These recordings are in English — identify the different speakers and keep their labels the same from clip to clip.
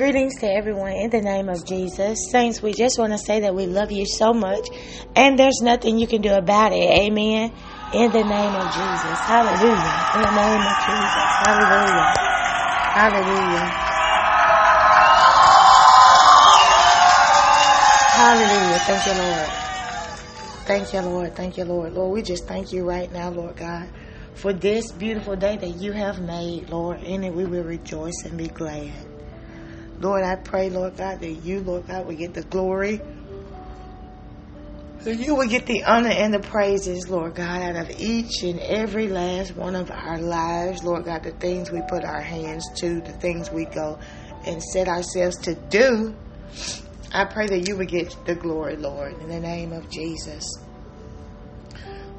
Speaker 1: Greetings to everyone in the name of Jesus. Saints, we just want to say that we love you so much and there's nothing you can do about it. Amen. In the name of Jesus. Hallelujah. In the name of Jesus. Hallelujah. Hallelujah. Hallelujah. Thank you, Lord. Thank you, Lord. Thank you, Lord. Lord, we just thank you right now, Lord God, for this beautiful day that you have made, Lord. In it we will rejoice and be glad. Lord, I pray, Lord God, that you, Lord God, will get the glory. That you will get the honor and the praises, Lord God, out of each and every last one of our lives, Lord God, the things we put our hands to, the things we go and set ourselves to do. I pray that you would get the glory, Lord, in the name of Jesus.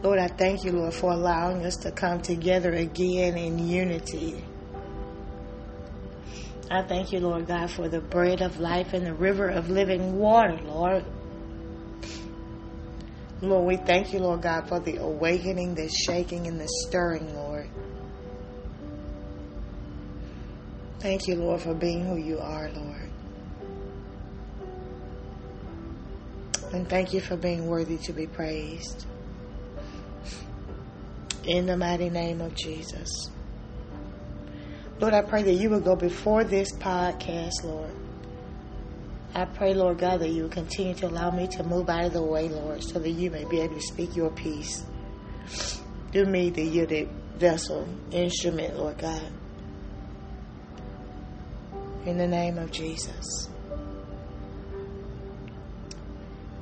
Speaker 1: Lord, I thank you, Lord, for allowing us to come together again in unity. I thank you, Lord God, for the bread of life and the river of living water, Lord. Lord, we thank you, Lord God, for the awakening, the shaking, and the stirring, Lord. Thank you, Lord, for being who you are, Lord. And thank you for being worthy to be praised. In the mighty name of Jesus. Lord, I pray that you would go before this podcast, Lord. I pray, Lord God, that you will continue to allow me to move out of the way, Lord, so that you may be able to speak your peace. Do me the yielded vessel, instrument, Lord God. In the name of Jesus.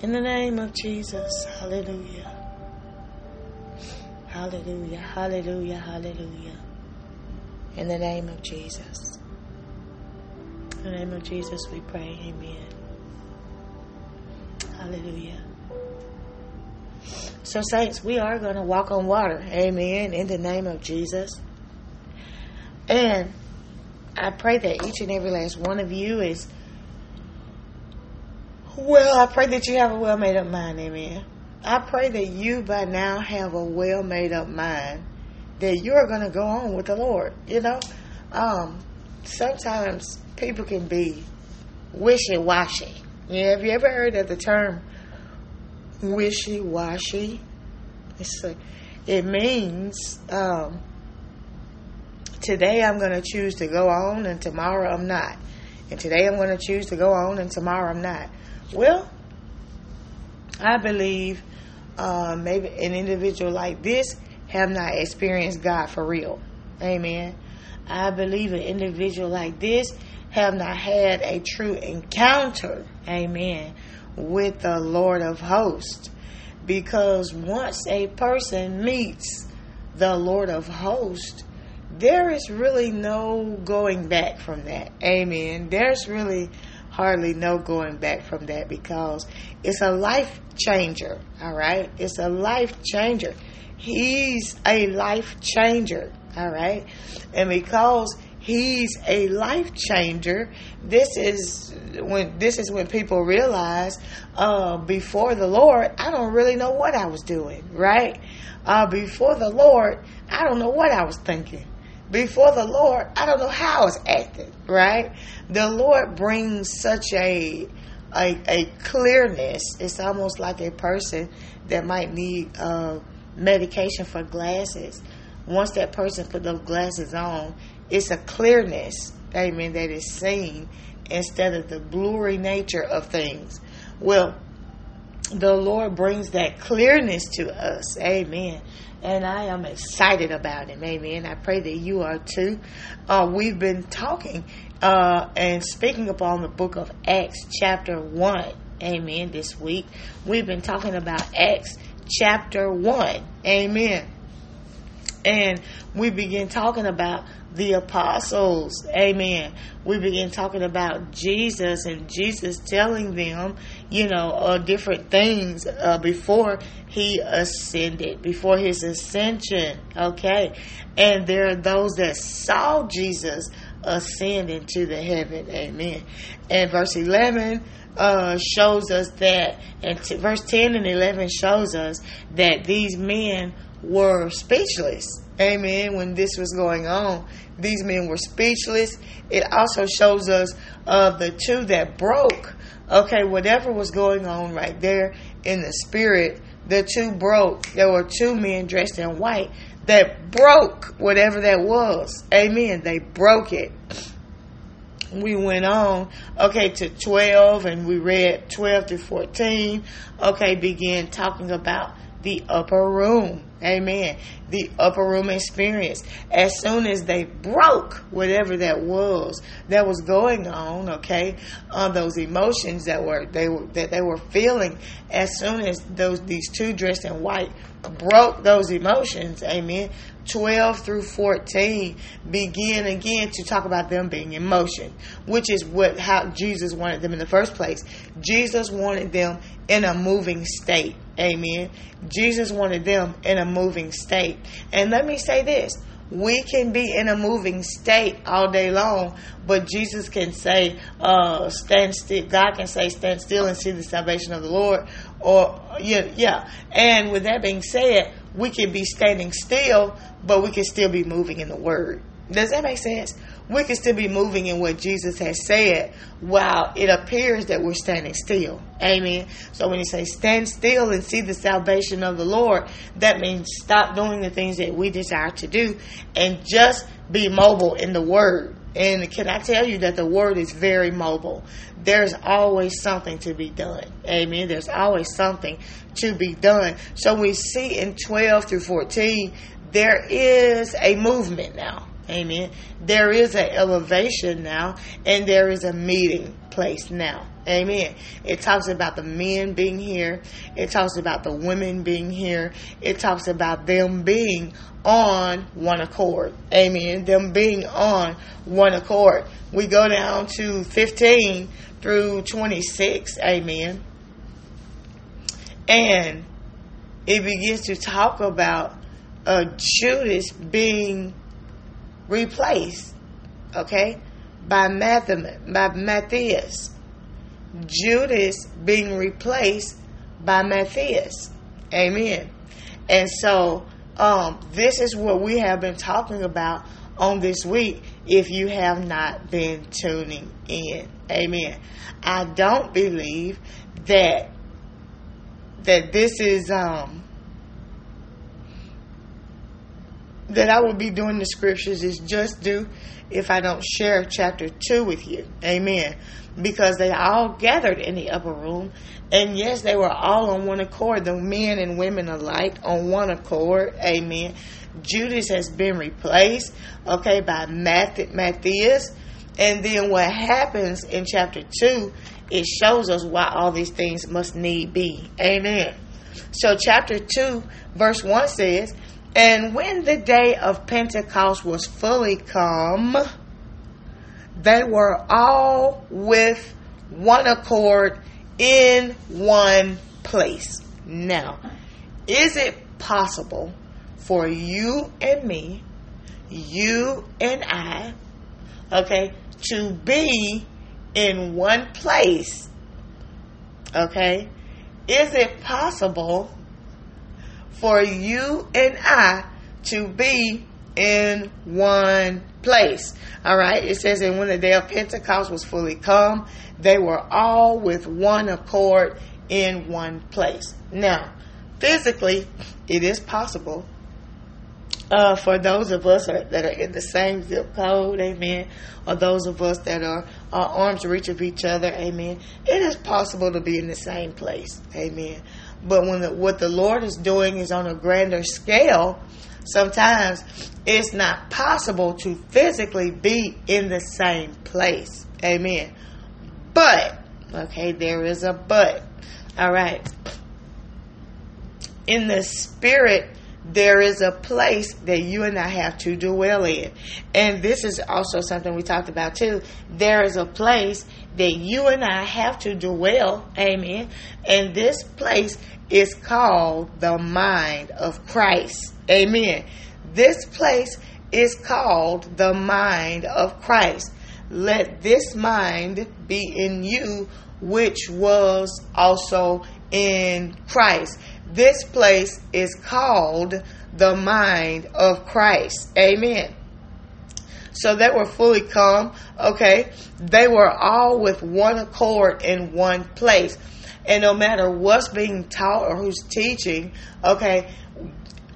Speaker 1: In the name of Jesus. Hallelujah. Hallelujah. Hallelujah. Hallelujah. In the name of Jesus. In the name of Jesus, we pray. Amen. Hallelujah. So, saints, we are going to walk on water. Amen. In the name of Jesus. And I pray that each and every last one of you is, well, I pray that you have a well made up mind. Amen. I pray that you by now have a well made up mind that you're going to go on with the Lord. You know, um, sometimes people can be wishy washy. Yeah, have you ever heard of the term wishy washy? It means um, today I'm going to choose to go on and tomorrow I'm not. And today I'm going to choose to go on and tomorrow I'm not. Well, I believe uh, maybe an individual like this have not experienced God for real. Amen. I believe an individual like this have not had a true encounter, amen, with the Lord of hosts. Because once a person meets the Lord of hosts, there is really no going back from that. Amen. There's really hardly no going back from that because it's a life changer. All right. It's a life changer. He's a life changer. All right. And because he's a life changer, this is when this is when people realize uh, before the Lord, I don't really know what I was doing, right? Uh, before the Lord, I don't know what I was thinking. Before the Lord, I don't know how I was acting, right? The Lord brings such a a, a clearness. It's almost like a person that might need uh, medication for glasses. Once that person put those glasses on, it's a clearness, amen, that is seen instead of the blurry nature of things. Well, the Lord brings that clearness to us, amen. And I am excited about Him, amen. I pray that you are too. Uh, we've been talking uh, and speaking upon the book of Acts, chapter 1, amen, this week. We've been talking about Acts chapter 1. Amen. And we begin talking about the apostles. Amen. We begin talking about Jesus and Jesus telling them, you know, uh, different things uh, before he ascended, before his ascension. Okay. And there are those that saw Jesus ascend into the heaven. Amen. And verse 11 uh, shows us that, and t- verse 10 and 11 shows us that these men were speechless. Amen. When this was going on, these men were speechless. It also shows us uh, the two that broke. Okay, whatever was going on right there in the spirit, the two broke. There were two men dressed in white that broke whatever that was. Amen. They broke it. We went on, okay, to 12 and we read 12 through 14. Okay, began talking about the upper room. Amen. The upper room experience. As soon as they broke whatever that was that was going on, okay, uh, those emotions that were they were that they were feeling, as soon as those these two dressed in white broke those emotions, amen. 12 through 14 begin again to talk about them being in motion, which is what how Jesus wanted them in the first place. Jesus wanted them in a moving state. Amen. Jesus wanted them in a moving state. And let me say this we can be in a moving state all day long, but Jesus can say, uh, stand still. God can say, stand still and see the salvation of the Lord. Or, yeah, yeah. And with that being said, we can be standing still, but we can still be moving in the Word. Does that make sense? We can still be moving in what Jesus has said while it appears that we're standing still. Amen. So when you say stand still and see the salvation of the Lord, that means stop doing the things that we desire to do and just be mobile in the Word. And can I tell you that the Word is very mobile? There's always something to be done. Amen. There's always something to be done. So we see in 12 through 14, there is a movement now. Amen. There is an elevation now, and there is a meeting place now. Amen. It talks about the men being here. It talks about the women being here. It talks about them being on one accord. Amen. Them being on one accord. We go down to 15 through 26. Amen. And it begins to talk about uh, Judas being replaced, okay, by, Math- by Matthias. Judas being replaced by Matthias. Amen. And so, um, this is what we have been talking about on this week if you have not been tuning in. Amen. I don't believe that that this is um that I will be doing the scriptures is just due if I don't share chapter 2 with you. Amen. Because they all gathered in the upper room. And yes, they were all on one accord, the men and women alike on one accord. Amen. Judas has been replaced, okay, by Matthias. And then what happens in chapter 2, it shows us why all these things must need be. Amen. So, chapter 2, verse 1 says, and when the day of Pentecost was fully come, they were all with one accord in one place. Now, is it possible for you and me, you and I, okay, to be in one place? Okay? Is it possible for you and I to be in one place. All right. It says, and when the day of Pentecost was fully come, they were all with one accord in one place. Now, physically, it is possible uh, for those of us that are in the same zip code, amen, or those of us that are uh, arms reach of each other, amen. It is possible to be in the same place, amen. But when the, what the Lord is doing is on a grander scale, sometimes it's not possible to physically be in the same place. Amen. But, okay, there is a but. All right. In the spirit, there is a place that you and I have to dwell in. And this is also something we talked about too. There is a place that you and I have to dwell. Amen. And this place is called the mind of Christ. Amen. This place is called the mind of Christ. Let this mind be in you, which was also in Christ. This place is called the mind of Christ. Amen. So they were fully calm. Okay. They were all with one accord in one place. And no matter what's being taught or who's teaching, okay,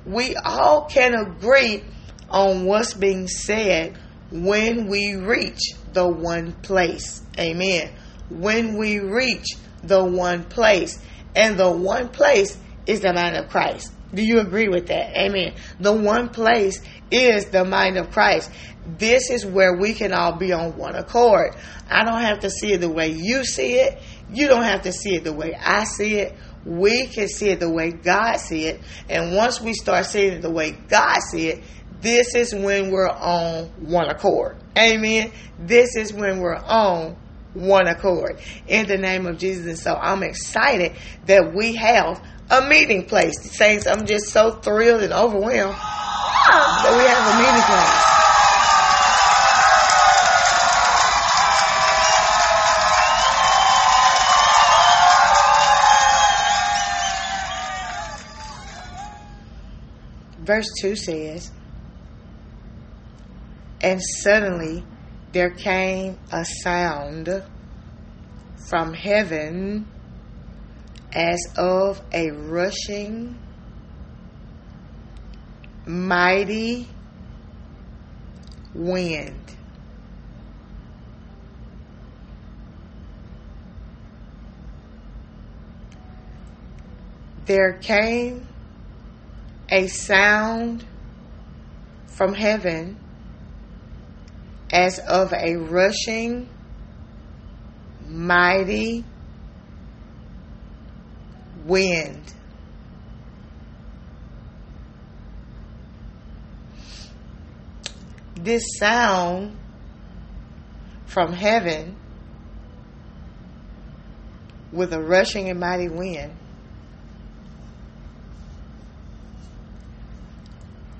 Speaker 1: we all can agree on what's being said when we reach the one place. Amen. When we reach the one place. And the one place is the mind of Christ. Do you agree with that? Amen. The one place is the mind of Christ. This is where we can all be on one accord. I don't have to see it the way you see it. You don't have to see it the way I see it. We can see it the way God see it. And once we start seeing it the way God see it, this is when we're on one accord. Amen. This is when we're on one accord in the name of Jesus. And so I'm excited that we have a meeting place. Saints, I'm just so thrilled and overwhelmed that we have a meeting place. Verse 2 says, And suddenly there came a sound from heaven as of a rushing, mighty wind. There came a sound from heaven as of a rushing, mighty wind. This sound from heaven with a rushing and mighty wind.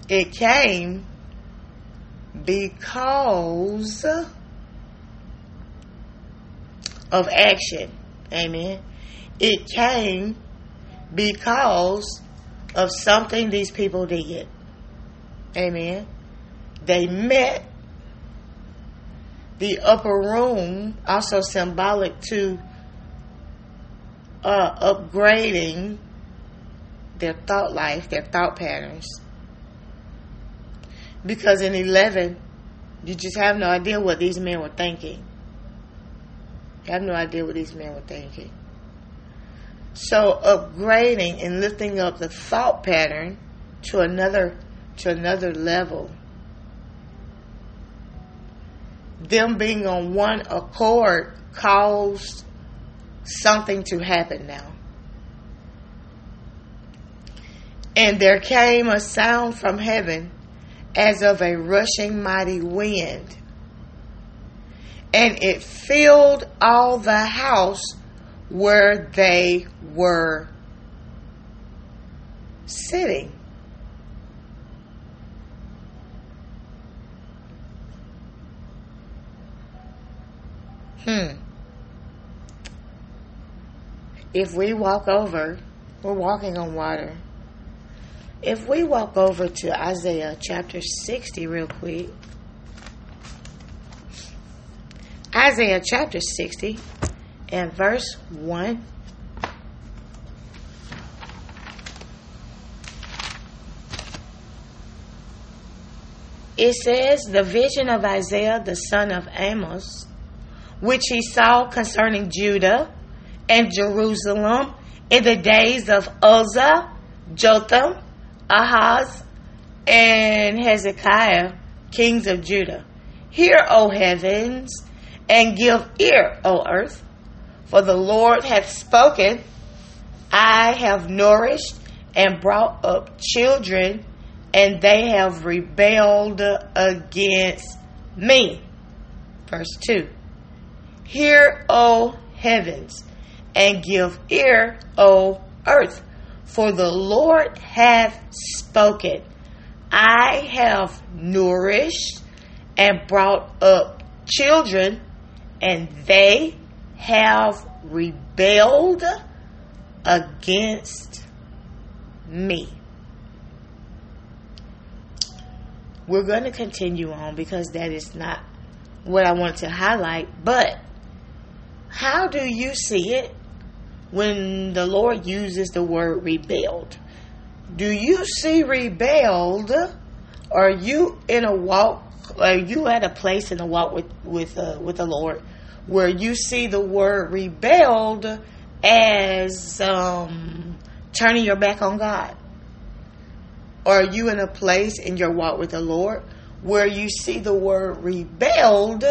Speaker 1: It came because of action. Amen. It came because of something these people did. Amen. They met the upper room, also symbolic to uh, upgrading their thought life, their thought patterns. Because in 11, you just have no idea what these men were thinking. You have no idea what these men were thinking. So upgrading and lifting up the thought pattern to another to another level. Them being on one accord caused something to happen now. And there came a sound from heaven as of a rushing mighty wind, and it filled all the house where they were sitting. Hmm. If we walk over, we're walking on water. If we walk over to Isaiah chapter 60 real quick, Isaiah chapter 60 and verse 1. It says, The vision of Isaiah the son of Amos, which he saw concerning Judah and Jerusalem in the days of Uzziah, Jotham, Ahaz, and Hezekiah, kings of Judah. Hear, O heavens, and give ear, O earth, for the Lord hath spoken. I have nourished and brought up children, and they have rebelled against me. Verse 2 Hear, O heavens, and give ear, O earth for the Lord hath spoken. I have nourished and brought up children, and they have rebelled against me. we're going to continue on because that is not what I wanted to highlight. But how do you see it when the Lord uses the word rebelled? Do you see rebelled? Are you in a walk? Are you at a place in a walk with with uh, with the Lord where you see the word rebelled as um, turning your back on God? Are you in a place in your walk with the Lord where you see the word rebelled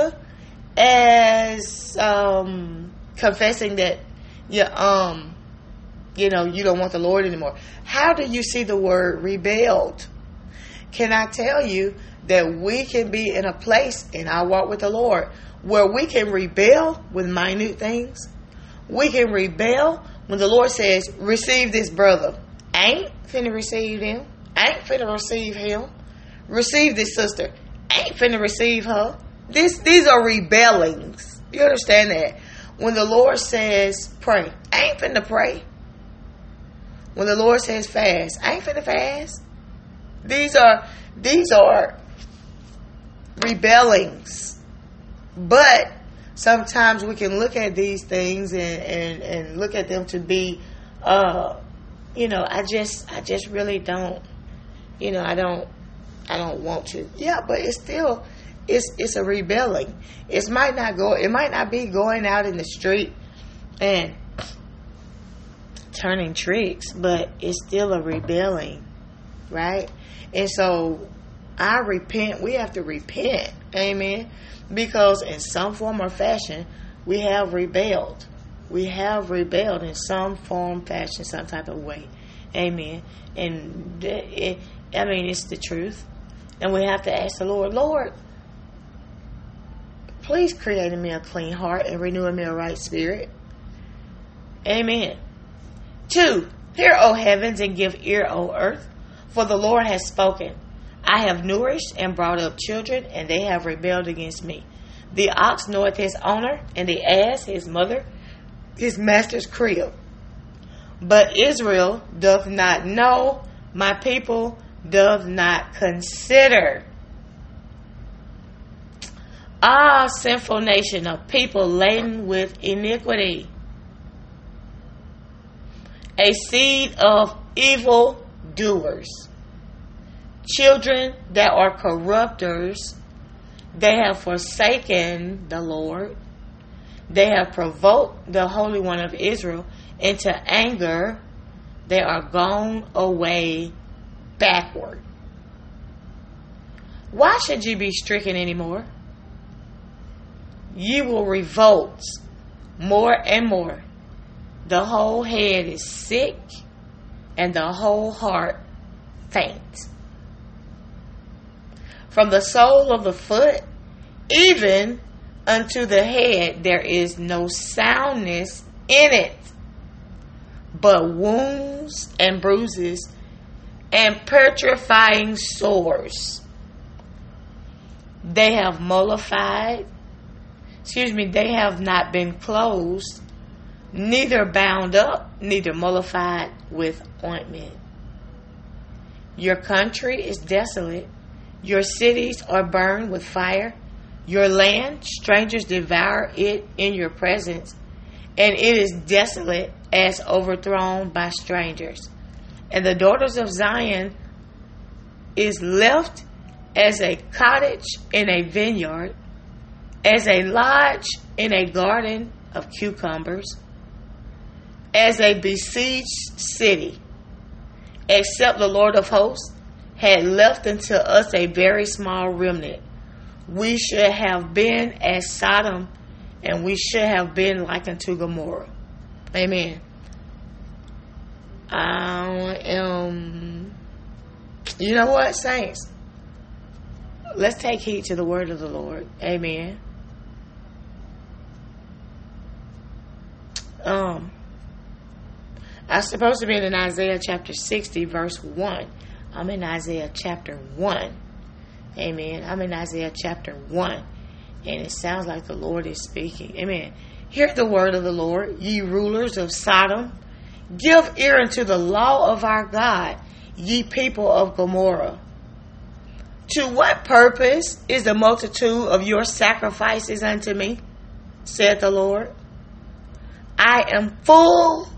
Speaker 1: as um, confessing that you um you know you don't want the Lord anymore? How do you see the word rebelled? Can I tell you that we can be in a place in our walk with the Lord where we can rebel with minute things? We can rebel when the Lord says, Receive this brother. Ain't finna receive him. Ain't finna receive him. Receive this sister. Ain't finna receive her. This these are rebellings. You understand that? When the Lord says pray, ain't finna pray. When the Lord says fast, ain't finna fast. These are these are rebellings. But sometimes we can look at these things and, and, and look at them to be uh you know, I just I just really don't you know, I don't I don't want to. Yeah, but it's still it's it's a rebelling. It might not go it might not be going out in the street and turning tricks, but it's still a rebelling, right? And so I repent, we have to repent. Amen. Because in some form or fashion, we have rebelled. We have rebelled in some form, fashion, some type of way. Amen. And it, I mean, it's the truth. And we have to ask the Lord, Lord, please create in me a clean heart and renew in me a right spirit. Amen. Two, hear, O heavens, and give ear, O earth, for the Lord has spoken. I have nourished and brought up children, and they have rebelled against me. The ox knoweth his owner, and the ass his mother, his master's crib. But Israel doth not know, my people doth not consider. Ah, sinful nation of people laden with iniquity, a seed of evil doers, children that are corrupters, they have forsaken the Lord, they have provoked the Holy One of Israel into anger, they are gone away backward. Why should you be stricken anymore? You will revolt more and more. The whole head is sick and the whole heart faint. From the sole of the foot even unto the head, there is no soundness in it, but wounds and bruises and petrifying sores. They have mollified, excuse me, they have not been closed, neither bound up, neither mollified with ointment. Your country is desolate, your cities are burned with fire, your land, strangers devour it in your presence, and it is desolate as overthrown by strangers. And the daughters of Zion is left as a cottage in a vineyard, as a lodge in a garden of cucumbers, as a besieged city, except the Lord of hosts had left unto us a very small remnant. We should have been as Sodom, and we should have been like unto Gomorrah. Amen. I am. You know what, saints? Let's take heed to the word of the Lord. Amen. Um, I'm supposed to be in Isaiah chapter 60, verse 1. I'm in Isaiah chapter 1. Amen. I'm in Isaiah chapter 1. And it sounds like the Lord is speaking. Amen. Hear the word of the Lord, ye rulers of Sodom Give ear unto the law of our God, ye people of Gomorrah. To what purpose is the multitude of your sacrifices unto me? said the Lord. I am full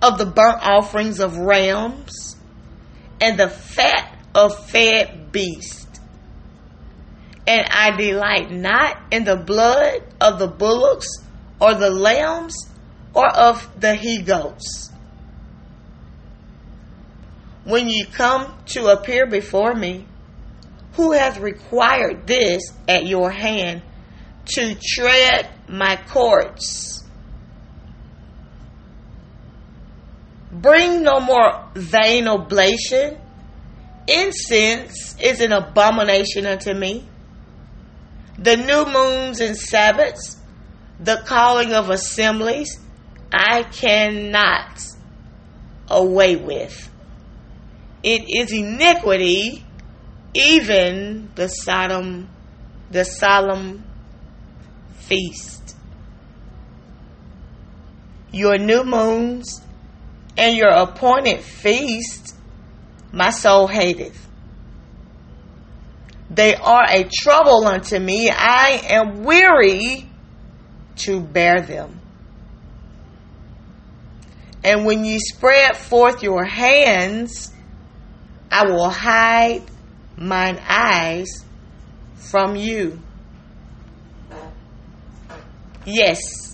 Speaker 1: of the burnt offerings of rams and the fat of fed beasts. And I delight not in the blood of the bullocks or the lambs or of the he goats. When ye come to appear before me, who hath required this at your hand to tread my courts? Bring no more vain oblation. Incense is an abomination unto me. The new moons and Sabbaths, the calling of assemblies, I cannot away with. It is iniquity, even the Sodom, the solemn feast. Your new moons and your appointed feast, my soul hateth. They are a trouble unto me. I am weary to bear them. And when ye spread forth your hands, I will hide mine eyes from you. Yes.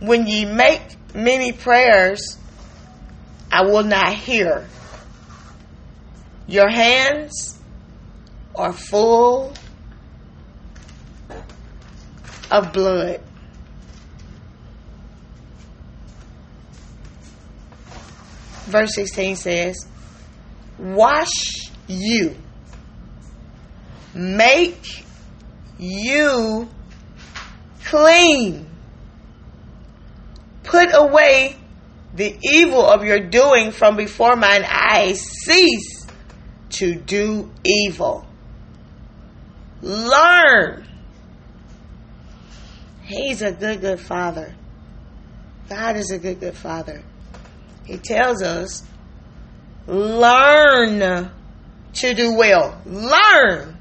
Speaker 1: When ye make many prayers, I will not hear. Your hands are full of blood. Verse 16 says, Wash you, make you clean, put away the evil of your doing from before mine eyes, cease to do evil. Learn. He's a good, good father. God is a good, good father. He tells us, learn to do well. Learn.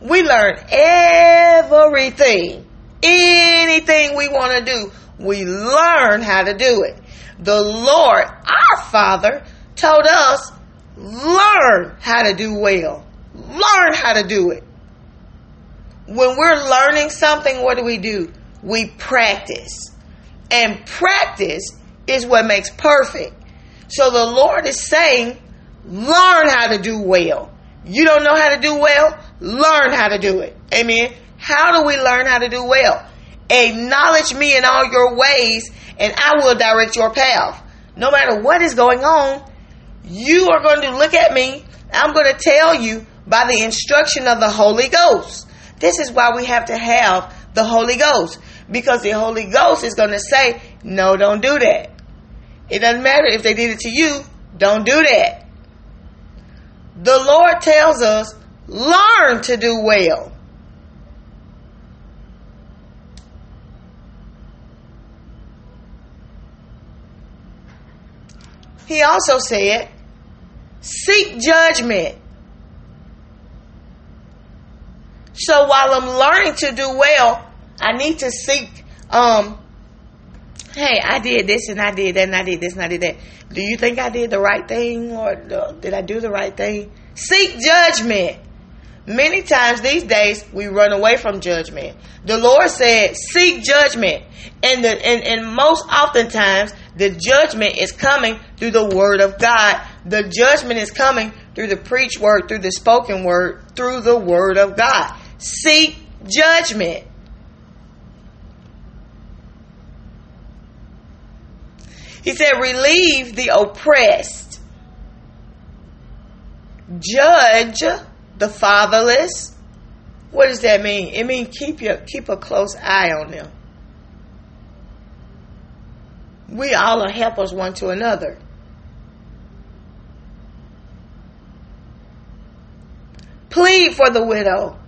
Speaker 1: We learn everything. Anything we want to do, we learn how to do it. The Lord, our Father, told us, learn how to do well. Learn how to do it. When we're learning something, what do we do? We practice. And practice is what makes perfect. So the Lord is saying, learn how to do well. You don't know how to do well? Learn how to do it. Amen. How do we learn how to do well? Acknowledge me in all your ways, and I will direct your path. No matter what is going on, you are going to look at me. I'm going to tell you by the instruction of the Holy Ghost. This is why we have to have the Holy Ghost. Because the Holy Ghost is going to say, no, don't do that. It doesn't matter if they did it to you, don't do that. The Lord tells us, learn to do well. He also said, seek judgment. So while I'm learning to do well, I need to seek, um, hey, I did this and I did that and I did this and I did that. Do you think I did the right thing or did I do the right thing? Seek judgment. Many times these days we run away from judgment. The Lord said, seek judgment. And the and, and most oftentimes the judgment is coming through the word of God. The judgment is coming through the preached word, through the spoken word, through the word of God. Seek judgment. He said, relieve the oppressed, judge the fatherless. What does that mean? It means keep your keep a close eye on them. We all are helpers one to another. Plead for the widow.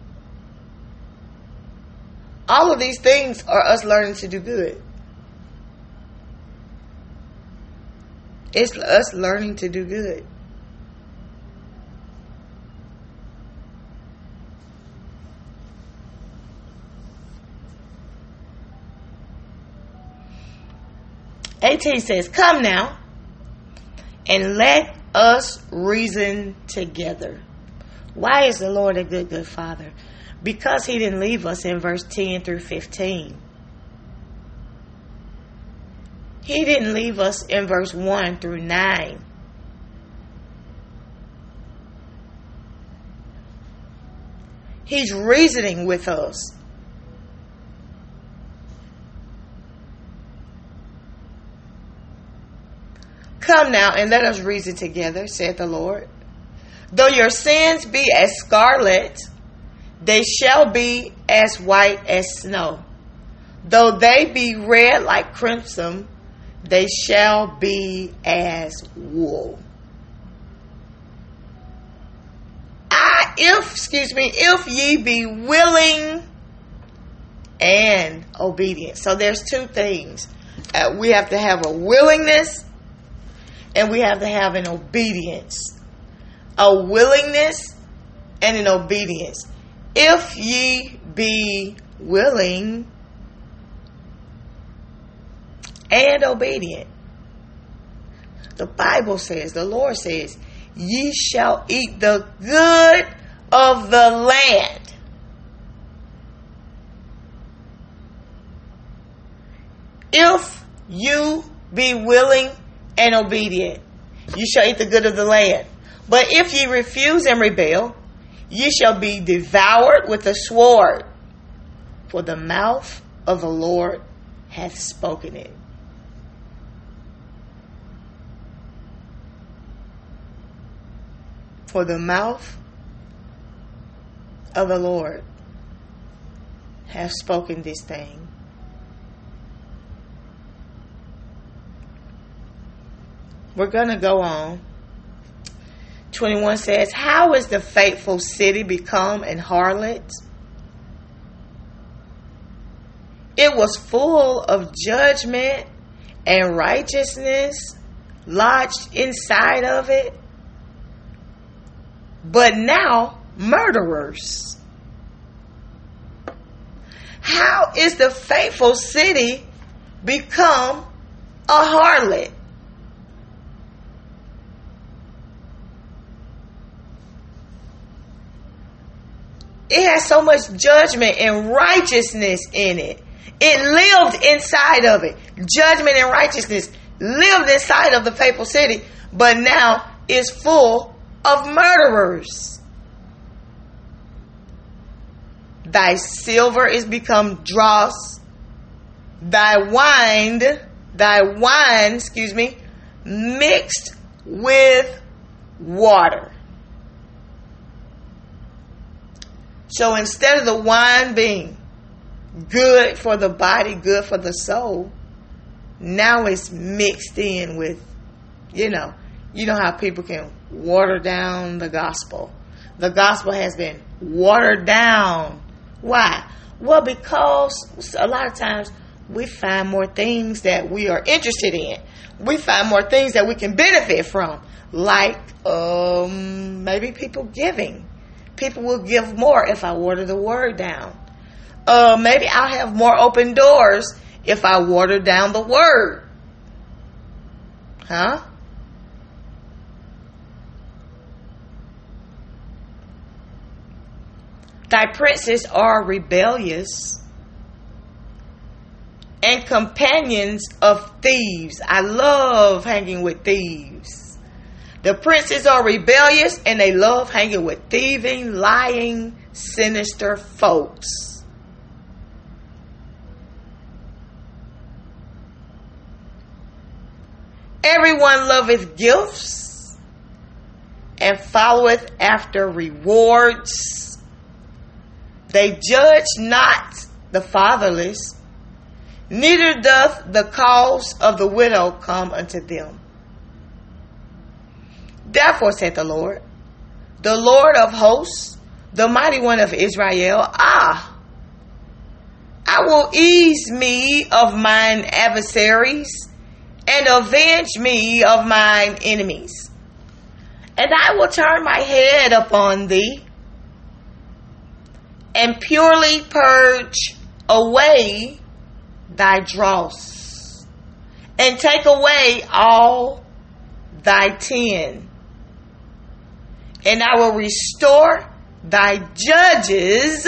Speaker 1: All of these things are us learning to do good. It's us learning to do good. 18 says, Come now, and let us reason together. Why is the Lord a good, good Father? Because He didn't leave us in verse 10 through 15. He didn't leave us in verse 1 through 9. He's reasoning with us. Come now and let us reason together, said the Lord. Though your sins be as scarlet, they shall be as white as snow. Though they be red like crimson, they shall be as wool. I, if, excuse me, if ye be willing and obedient. So there's two things. Uh, we have to have a willingness and we have to have an obedience. A willingness and an obedience. If ye be willing and obedient. The Bible says, the Lord says, ye shall eat the good of the land. If you be willing and obedient, you shall eat the good of the land. But if ye refuse and rebel, ye shall be devoured with the sword, for the mouth of the Lord hath spoken it. For the mouth of the Lord hath spoken this thing. We're going to go on. 21 says, How is the faithful city become an harlot? It was full of judgment and righteousness lodged inside of it. But now, murderers. How is the faithful city become a harlot? It has so much judgment and righteousness in it. It lived inside of it. Judgment and righteousness lived inside of the papal city, but now is full of murderers. Thy silver is become dross. Thy wine, thy wine, excuse me, mixed with water. So instead of the wine being good for the body, good for the soul, now it's mixed in with, you know, you know how people can water down the gospel. The gospel has been watered down. Why? Well, because a lot of times we find more things that we are interested in. We find more things that we can benefit from, like um, maybe people giving people will give more if I water the word down. Uh, maybe I'll have more open doors if I water down the word. Huh? Thy princes are rebellious and companions of thieves. I love hanging with thieves. The princes are rebellious and they love hanging with thieving, lying, sinister folks. Everyone loveth gifts and followeth after rewards. They judge not the fatherless, neither doth the cause of the widow come unto them. Therefore, saith the Lord, the Lord of hosts, the mighty one of Israel, ah, I will ease me of mine adversaries and avenge me of mine enemies. And I will turn my head upon thee and purely purge away thy dross and take away all thy tin. And I will restore thy judges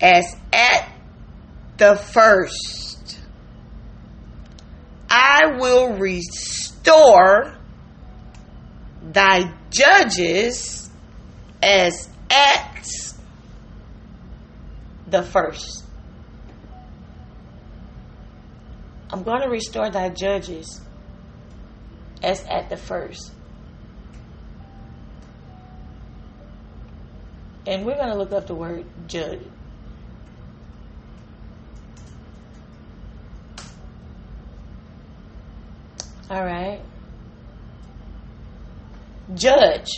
Speaker 1: as at the first. I will restore thy judges as at the first. I'm going to restore thy judges as at the first. And we're going to look up the word judge. All right. Judge.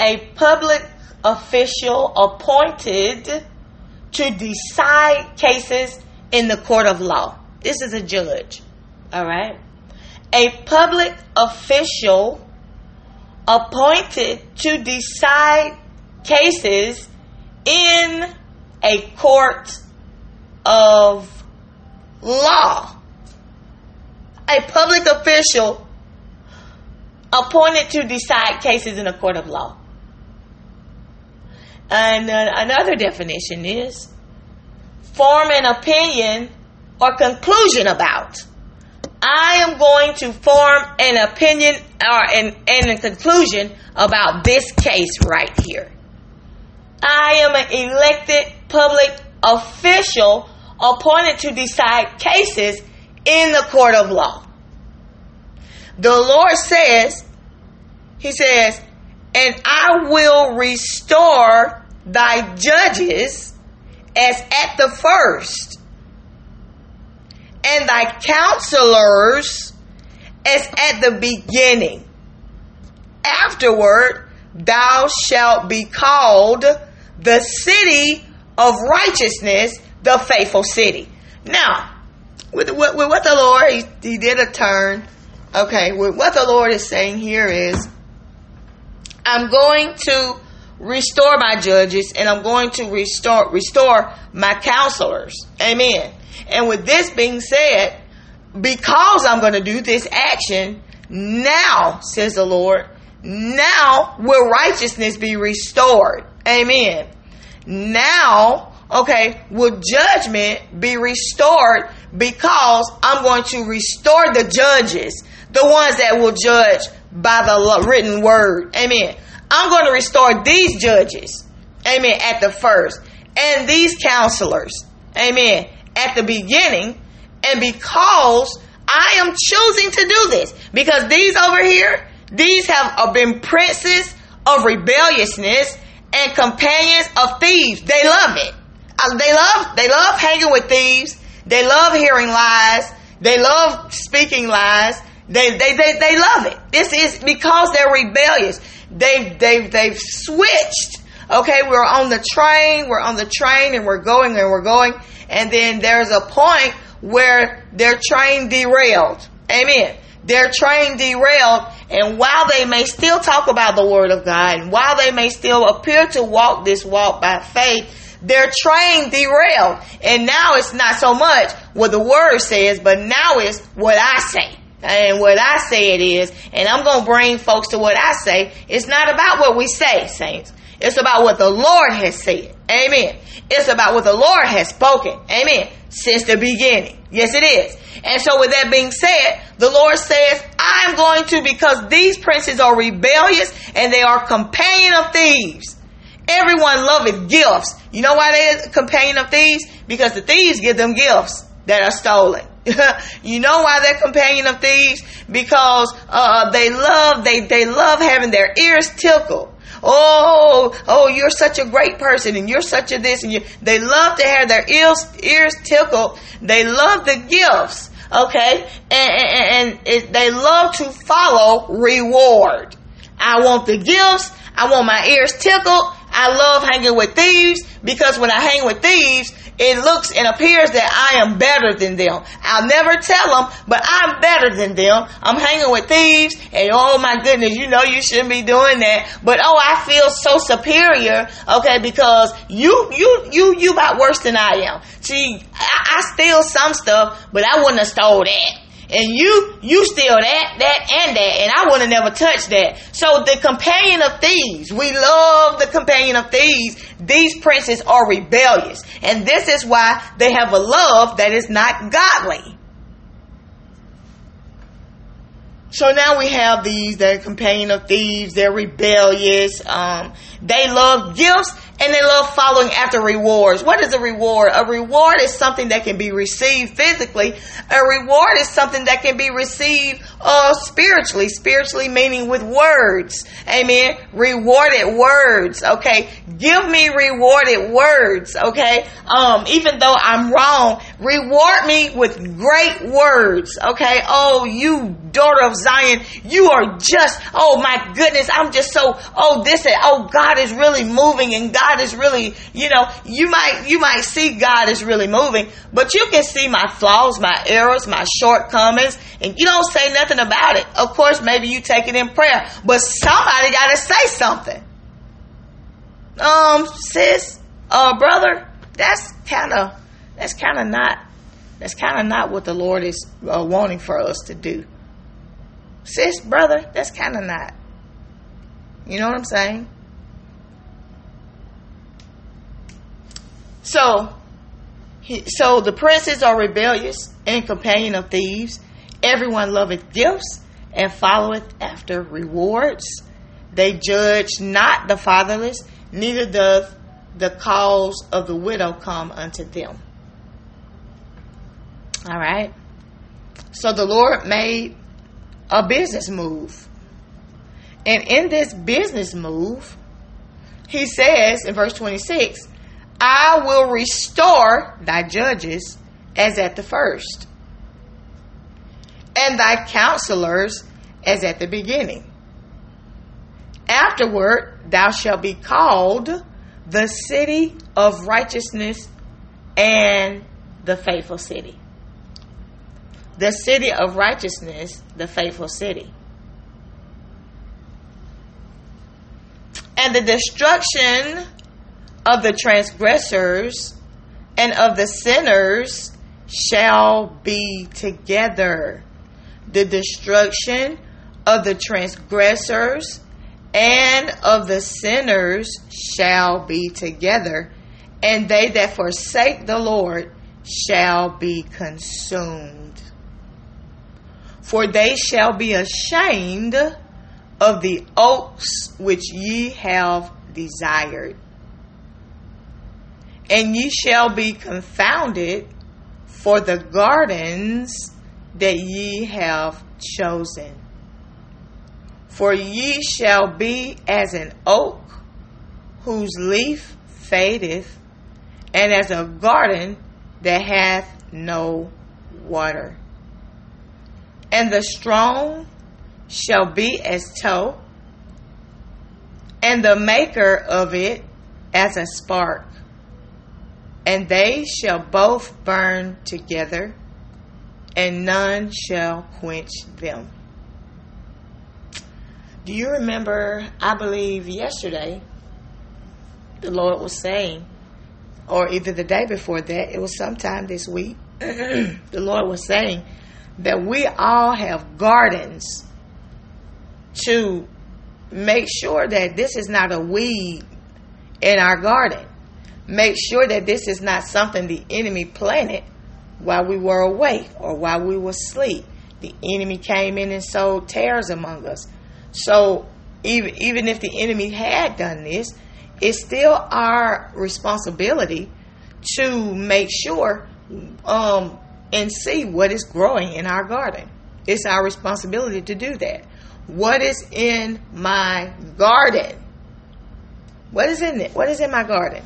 Speaker 1: A public official appointed to decide cases in the court of law. This is a judge. All right. A public official appointed to decide cases in a court of law. A public official appointed to decide cases in a court of law. And uh, another definition is form an opinion or conclusion about. I am going to form an opinion or an, and a conclusion about this case right here. I am an elected public official appointed to decide cases in the court of law. The Lord says, He says, and I will restore thy judges as at the first, and thy counselors as at the beginning. Afterward, thou shalt be called the city of righteousness, the faithful city. Now, with, with, with what the Lord, he, he did a turn. Okay, with what the Lord is saying here is, I'm going to restore my judges and I'm going to restore restore my counselors. Amen. And with this being said, because I'm going to do this action now, says the Lord, now will righteousness be restored. Amen. Now, okay, will judgment be restored because I'm going to restore the judges, the ones that will judge by the written word. Amen. I'm going to restore these judges. Amen. At the first. And these counselors. Amen. At the beginning. And because I am choosing to do this, because these over here, these have uh, been princes of rebelliousness and companions of thieves. They love it. Uh, they love they love hanging with thieves. They love hearing lies. They love speaking lies. They they they, they love it. This is because they're rebellious. They've they've they've switched. Okay, we're on the train, we're on the train and we're going and we're going, and then there's a point where their train derailed. Amen. Their train derailed, and while they may still talk about the Word of God, and while they may still appear to walk this walk by faith, their train derailed. And now it's not so much what the Word says, but now it's what I say. And what I say it is, and I'm going to bring folks to what I say. It's not about what we say, saints. It's about what the Lord has said. Amen. It's about what the Lord has spoken. Amen. Since the beginning. Yes, it is. And so with that being said, the Lord says, I'm going to, because these princes are rebellious and they are companion of thieves. Everyone loveth gifts. You know why they're companion of thieves? Because the thieves give them gifts that are stolen. you know why they're companion of thieves? Because uh, they love they they love having their ears tickled. Oh, oh, you're such a great person, and you're such a this, and you. They love to have their ears ears tickled. They love the gifts, okay, and, and, and it, they love to follow reward. I want the gifts. I want my ears tickled. I love hanging with thieves because when I hang with thieves, it looks and appears that I am better than them. I'll never tell them, but I'm better than them. I'm hanging with thieves, and oh my goodness, you know you shouldn't be doing that. But oh, I feel so superior, okay, because you, you, you, you about worse than I am. See, I, I steal some stuff, but I wouldn't have stole that. And you, you steal that, that, and that, and I would have never touched that. So the companion of thieves, we love the companion of thieves. These princes are rebellious. And this is why they have a love that is not godly. So now we have these, they're companion of thieves, they're rebellious, um, they love gifts and they love following after rewards. What is a reward? A reward is something that can be received physically. A reward is something that can be received uh, spiritually. Spiritually meaning with words. Amen. Rewarded words. Okay. Give me rewarded words. Okay. Um, even though I'm wrong, reward me with great words. Okay. Oh, you daughter of Zion, you are just, oh my goodness, I'm just so, oh this oh God is really moving and God God is really, you know, you might, you might see God is really moving, but you can see my flaws, my errors, my shortcomings, and you don't say nothing about it. Of course, maybe you take it in prayer, but somebody got to say something. Um, sis, uh, brother, that's kind of, that's kind of not, that's kind of not what the Lord is uh, wanting for us to do. Sis, brother, that's kind of not. You know what I'm saying? So, so the princes are rebellious and companion of thieves. Everyone loveth gifts and followeth after rewards. They judge not the fatherless, neither doth the cause of the widow come unto them. All right. So the Lord made a business move. And in this business move, he says in verse 26 I will restore thy judges as at the first, and thy counselors as at the beginning. Afterward, thou shalt be called the city of righteousness and the faithful city. The city of righteousness, the faithful city. And the destruction of the transgressors and of the sinners shall be together. The destruction of the transgressors and of the sinners shall be together, and they that forsake the Lord shall be consumed. For they shall be ashamed of the oaks which ye have desired and ye shall be confounded for the gardens that ye have chosen. For ye shall be as an oak whose leaf fadeth, and as a garden that hath no water. And the strong shall be as tow, and the maker of it as a spark and they shall both burn together, and none shall quench them. Do you remember? I believe yesterday the Lord was saying, or either the day before that, it was sometime this week, the Lord was saying that we all have gardens to make sure that this is not a weed in our garden make sure that this is not something the enemy planted while we were awake or while we were asleep. The enemy came in and sowed tares among us. So even even if the enemy had done this, it's still our responsibility to make sure um, and see what is growing in our garden. It's our responsibility to do that. What is in my garden? What is in it? What is in my garden?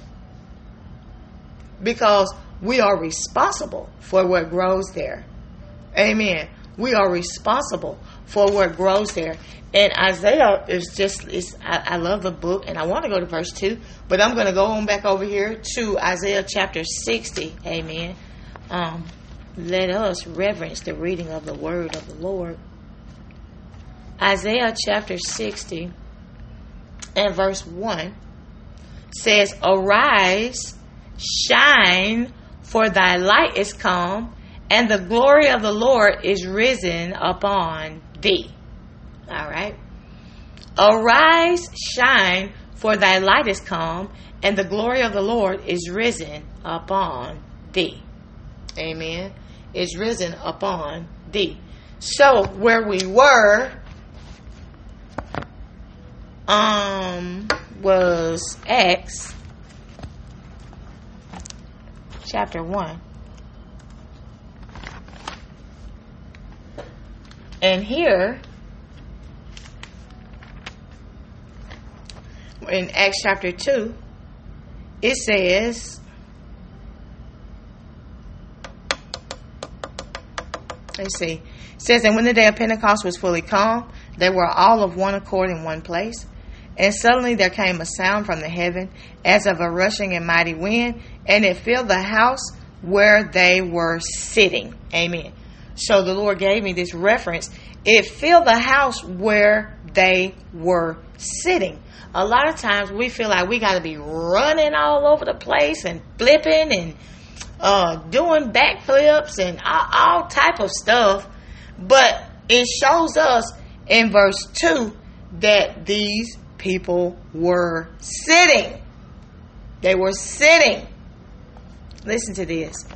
Speaker 1: Because we are responsible for what grows there. Amen. We are responsible for what grows there. And Isaiah is just, is, I, I love the book and I want to go to verse 2, but I'm going to go on back over here to Isaiah chapter 60. Amen. Um, let us reverence the reading of the word of the Lord. Isaiah chapter 60 and verse 1 says, Arise Shine, for thy light is come, and the glory of the Lord is risen upon thee. All right. Arise, shine, for thy light is come, and the glory of the Lord is risen upon thee. Amen. Is risen upon thee. So where we were um was Acts chapter 1. And here in Acts chapter 2, it says, let's see, it says, And when the day of Pentecost was fully come, they were all of one accord in one place. And suddenly there came a sound from the heaven as of a rushing and mighty wind, and it filled the house where they were sitting. Amen. So the Lord gave me this reference. It filled the house where they were sitting. A lot of times we feel like we got to be running all over the place and flipping and uh, doing backflips and all, all type of stuff. But it shows us in verse 2 that these people were sitting. They were sitting. Listen to this.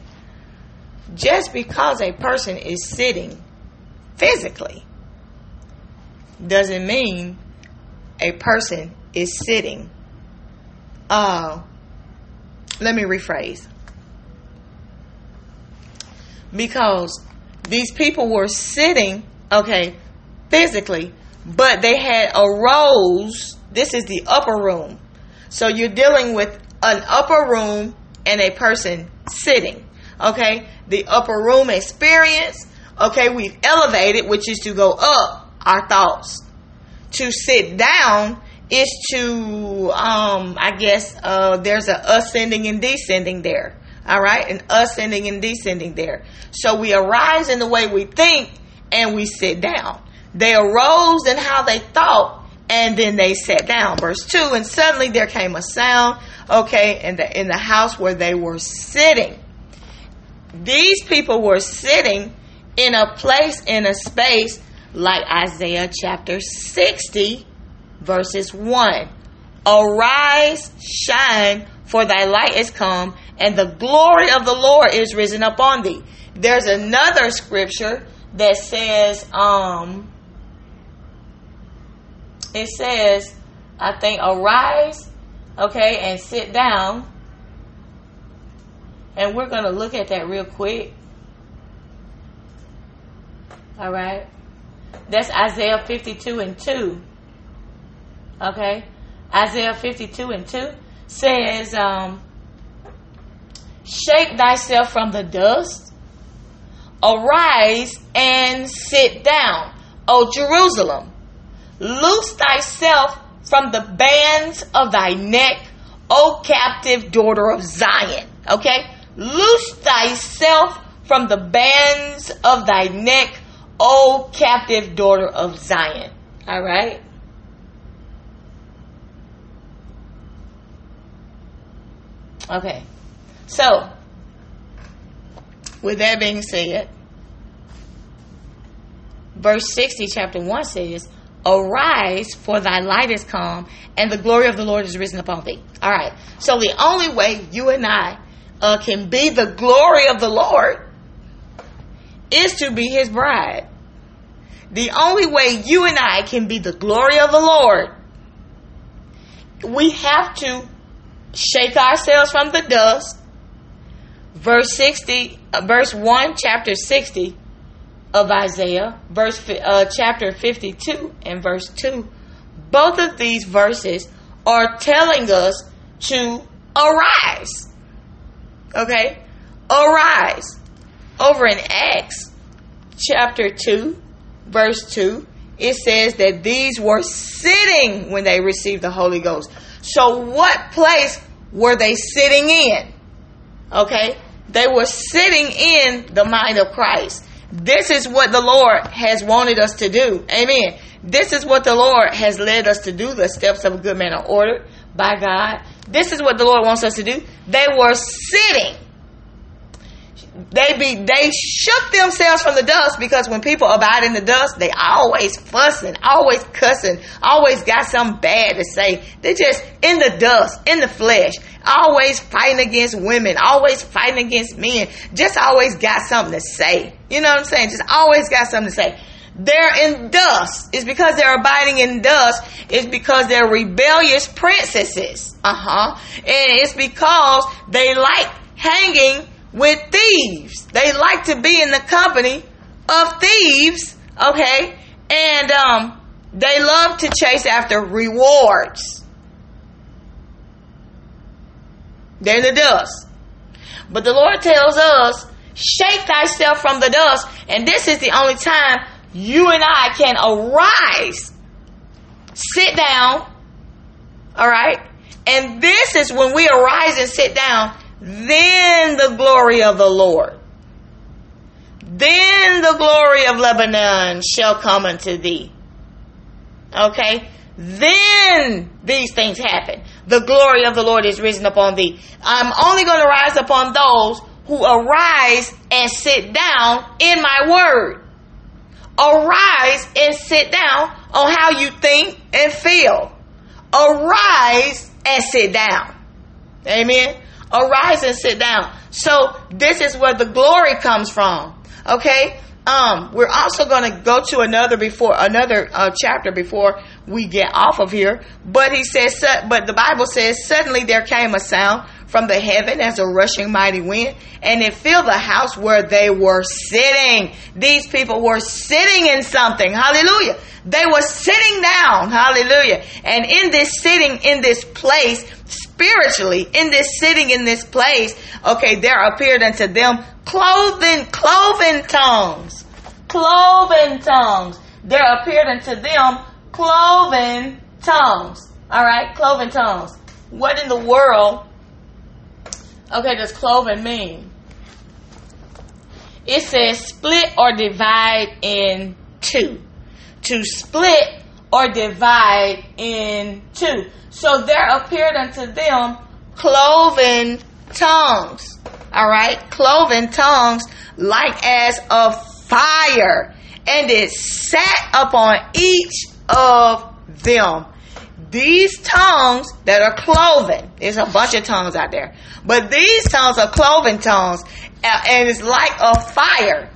Speaker 1: Just because a person is sitting physically doesn't mean a person is sitting. Uh, let me rephrase. Because these people were sitting, okay, physically, but they had arose. This is the upper room. So you're dealing with an upper room and a person sitting. Okay, the upper room experience. Okay, we've elevated, which is to go up our thoughts. To sit down is to, um, I guess, uh, there's a ascending and descending there. All right, an ascending and descending there. So we arise in the way we think and we sit down. They arose in how they thought and then they sat down. Verse 2 And suddenly there came a sound, okay, in the, in the house where they were sitting. These people were sitting in a place, in a space like Isaiah chapter 60, verses 1. Arise, shine, for thy light is come, and the glory of the Lord is risen upon thee. There's another scripture that says, um, it says, I think, arise, okay, and sit down. And we're going to look at that real quick. All right. That's Isaiah 52 and 2. Okay. Isaiah 52 and 2 says, um, Shake thyself from the dust, arise and sit down, O Jerusalem. Loose thyself from the bands of thy neck, O captive daughter of Zion. Okay? Loose thyself from the bands of thy neck, O captive daughter of Zion. All right? Okay. So, with that being said, verse 60, chapter 1 says, Arise, for thy light is come, and the glory of the Lord is risen upon thee. All right. So, the only way you and I uh, can be the glory of the Lord is to be his bride. The only way you and I can be the glory of the Lord, we have to shake ourselves from the dust. Verse 60, uh, verse 1, chapter 60 of Isaiah, verse uh, chapter 52 and verse 2. Both of these verses are telling us to arise. Okay? Arise. Over in Acts chapter 2, verse 2, it says that these were sitting when they received the Holy Ghost. So, what place were they sitting in? Okay? They were sitting in the mind of Christ. This is what the Lord has wanted us to do. Amen. This is what the Lord has led us to do. The steps of a good man are ordered by God. This is what the Lord wants us to do. They were sitting. They be they shook themselves from the dust because when people abide in the dust, they always fussing, always cussing, always got something bad to say. They just in the dust, in the flesh, always fighting against women, always fighting against men, just always got something to say. You know what I'm saying? Just always got something to say. They're in dust. It's because they're abiding in dust. It's because they're rebellious princesses. Uh huh. And it's because they like hanging with thieves. They like to be in the company of thieves, okay? And um, they love to chase after rewards. They're in the dust. But the Lord tells us, shake thyself from the dust. And this is the only time you and I can arise, sit down, all right? And this is when we arise and sit down then the glory of the Lord. Then the glory of Lebanon shall come unto thee. Okay? Then these things happen. The glory of the Lord is risen upon thee. I'm only going to rise upon those who arise and sit down in my word. Arise and sit down on how you think and feel. Arise and sit down. Amen. Arise and sit down. So this is where the glory comes from. Okay. Um, we're also going to go to another before another uh, chapter before we get off of here. But he says, but the Bible says, suddenly there came a sound from the heaven as a rushing mighty wind, and it filled the house where they were sitting. These people were sitting in something. Hallelujah. They were sitting down. Hallelujah. And in this sitting in this place, spiritually, in this sitting in this place, okay, there appeared unto them cloven, cloven tongues. Cloven tongues. There appeared unto them cloven tongues. All right, cloven tongues. What in the world, okay, does cloven mean? It says split or divide in two to split or divide in two. So there appeared unto them cloven tongues. All right, cloven tongues like as of fire, and it sat upon each of them. These tongues that are cloven, there's a bunch of tongues out there, but these tongues are cloven tongues, and it's like a fire.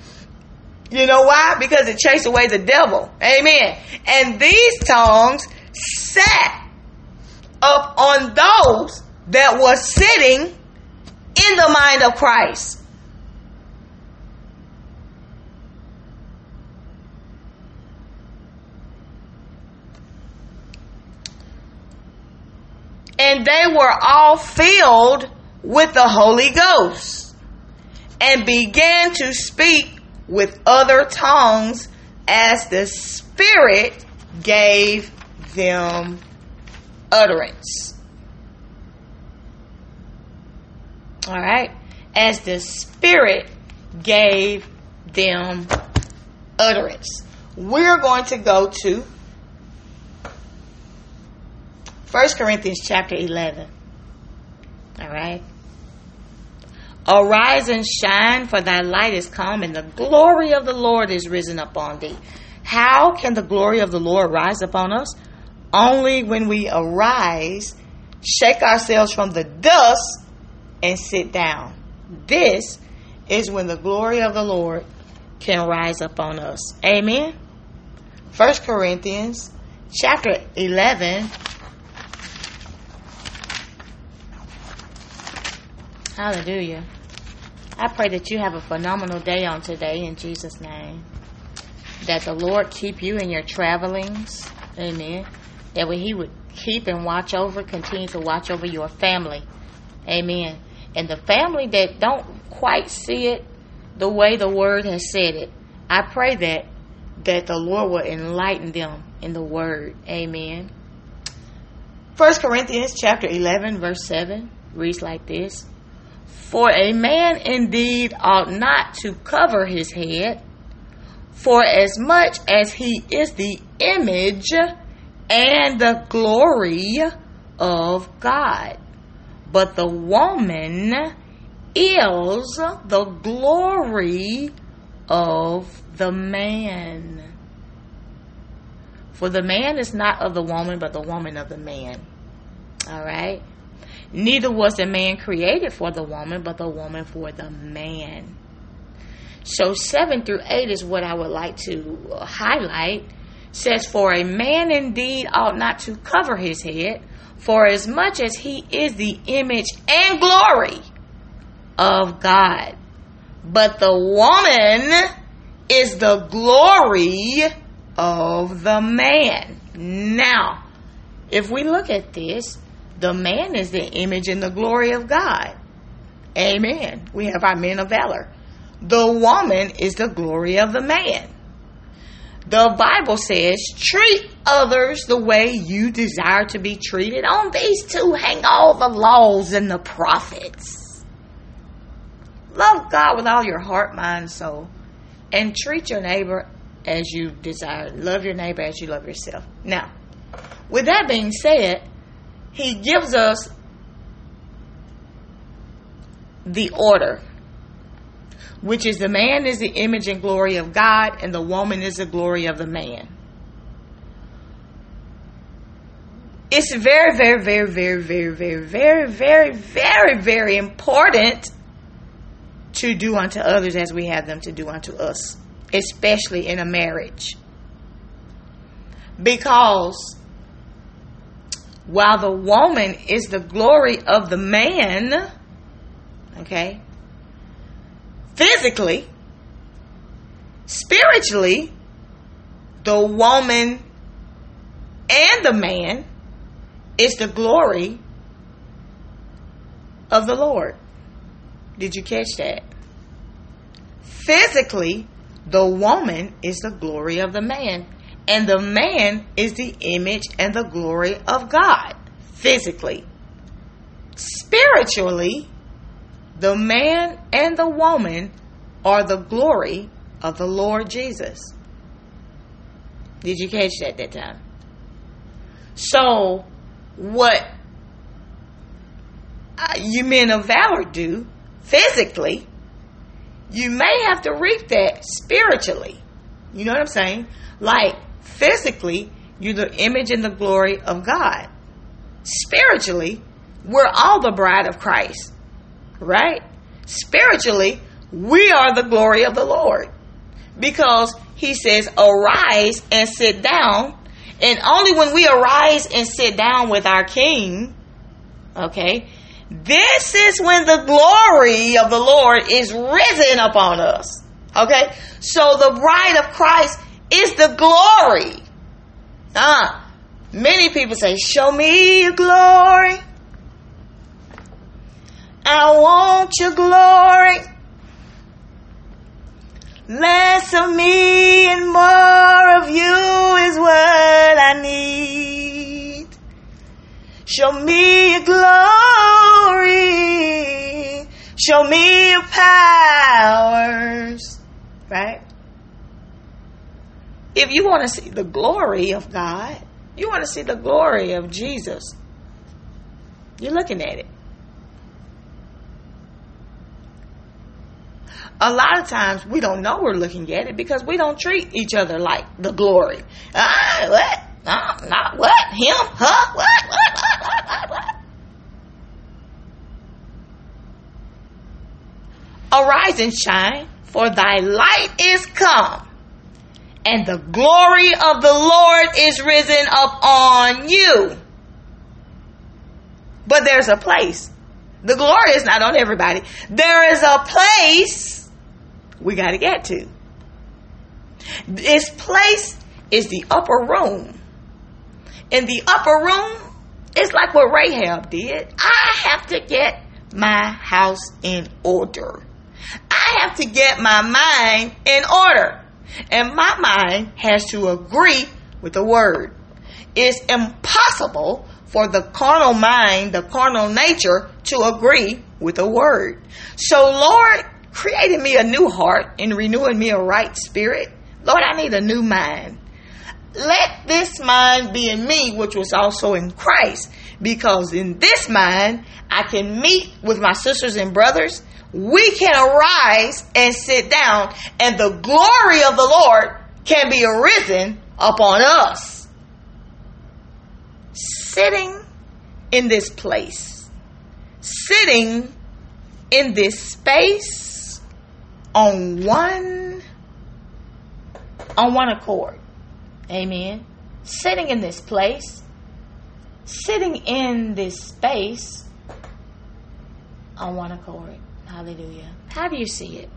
Speaker 1: You know why? Because it chased away the devil. Amen. And these tongues sat up on those that were sitting in the mind of Christ. And they were all filled with the Holy Ghost and began to speak with other tongues as the Spirit gave them utterance. All right? As the Spirit gave them utterance. We're going to go to 1 Corinthians chapter 11. All right? Arise and shine, for thy light is come, and the glory of the Lord is risen upon thee. How can the glory of the Lord rise upon us? Only when we arise, shake ourselves from the dust, and sit down. This is when the glory of the Lord can rise upon us. Amen. First Corinthians chapter 11 Hallelujah. I pray that you have a phenomenal day on today in Jesus' name. That the Lord keep you in your travelings. Amen. That when He would keep and watch over, continue to watch over your family. Amen. And the family that don't quite see it the way the word has said it, I pray that that the Lord will enlighten them in the word. Amen. First Corinthians chapter 11 verse 7 reads like this. For a man indeed ought not to cover his head, for as much as he is the image and the glory of God. But the woman is the glory of the man. For the man is not of the woman, but the woman of the man. All right? Neither was the man created for the woman, but the woman for the man. So 7 through 8 is what I would like to highlight. Says, For a man indeed ought not to cover his head, for as much as he is the image and glory of God. But the woman is the glory of the man. Now, if we look at this, the man is the image and the glory of God. Amen. We have our men of valor. The woman is the glory of the man. The Bible says, treat others the way you desire to be treated. On these two hang all the laws and the prophets. Love God with all your heart, mind, soul, and treat your neighbor as you desire. Love your neighbor as you love yourself. Now, with that being said, he gives us the order, which is the man is the image and glory of God, and the woman is the glory of the man. It's very, very, very, very, very, very, very, very, very, very important to do unto others as we have them to do unto us, especially in a marriage. Because while the woman is the glory of the man, okay, physically, spiritually, the woman and the man is the glory of the Lord. Did you catch that? Physically, the woman is the glory of the man and the man is the image and the glory of God physically. Spiritually, the man and the woman are the glory of the Lord Jesus. Did you catch that that time? So, what uh, you men of valor do physically, you may have to reap that spiritually. You know what I'm saying? Like, physically, you're the image and the glory of God. Spiritually, we're all the bride of Christ, right? Spiritually, we are the glory of the Lord because he says, Arise and sit down. And only when we arise and sit down with our King, okay, this is when the glory of the Lord is risen upon us. Okay, so the bride of Christ is the glory. Ah, many people say, Show me your glory. I want your glory. Less of me and more of you is what I need. Show me your glory. Show me your powers. Right? If you want to see the glory of God, you want to see the glory of Jesus, you're looking at it. A lot of times we don't know we're looking at it because we don't treat each other like the glory. Ah, what? Ah, not what? Him? Huh? What? What? What? What? What? what? Arise and shine, for thy light is come and the glory of the Lord is risen up on you. But there's a place. The glory is not on everybody. There is a place we got to get to. This place is the upper room. In the upper room, it's like what Rahab did. I have to get my house in order. I have to get my mind in order. And my mind has to agree with the word. It's impossible for the carnal mind, the carnal nature, to agree with the word. So, Lord, creating me a new heart and renewing me a right spirit. Lord, I need a new mind. Let this mind be in me, which was also in Christ, because in this mind, I can meet with my sisters and brothers we can arise and sit down, and the glory of the Lord can be arisen upon us. Sitting in this place, sitting in this space on one on one accord. Amen. Sitting in this place, sitting in this space on one accord. Hallelujah. How do you see it?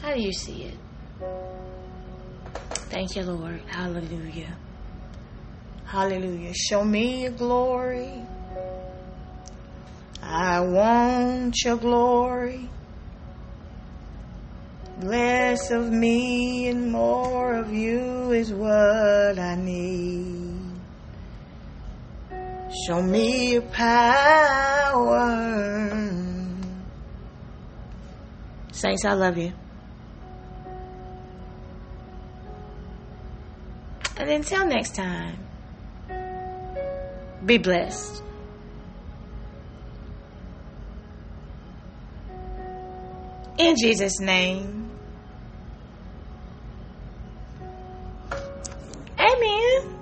Speaker 1: How do you see it? Thank you, Lord. Hallelujah. Hallelujah. Show me your glory. I want your glory. Less of me and more of you is what I need. Show me your power. Saints, I love you. And until next time, be blessed. In Jesus' name. Amen.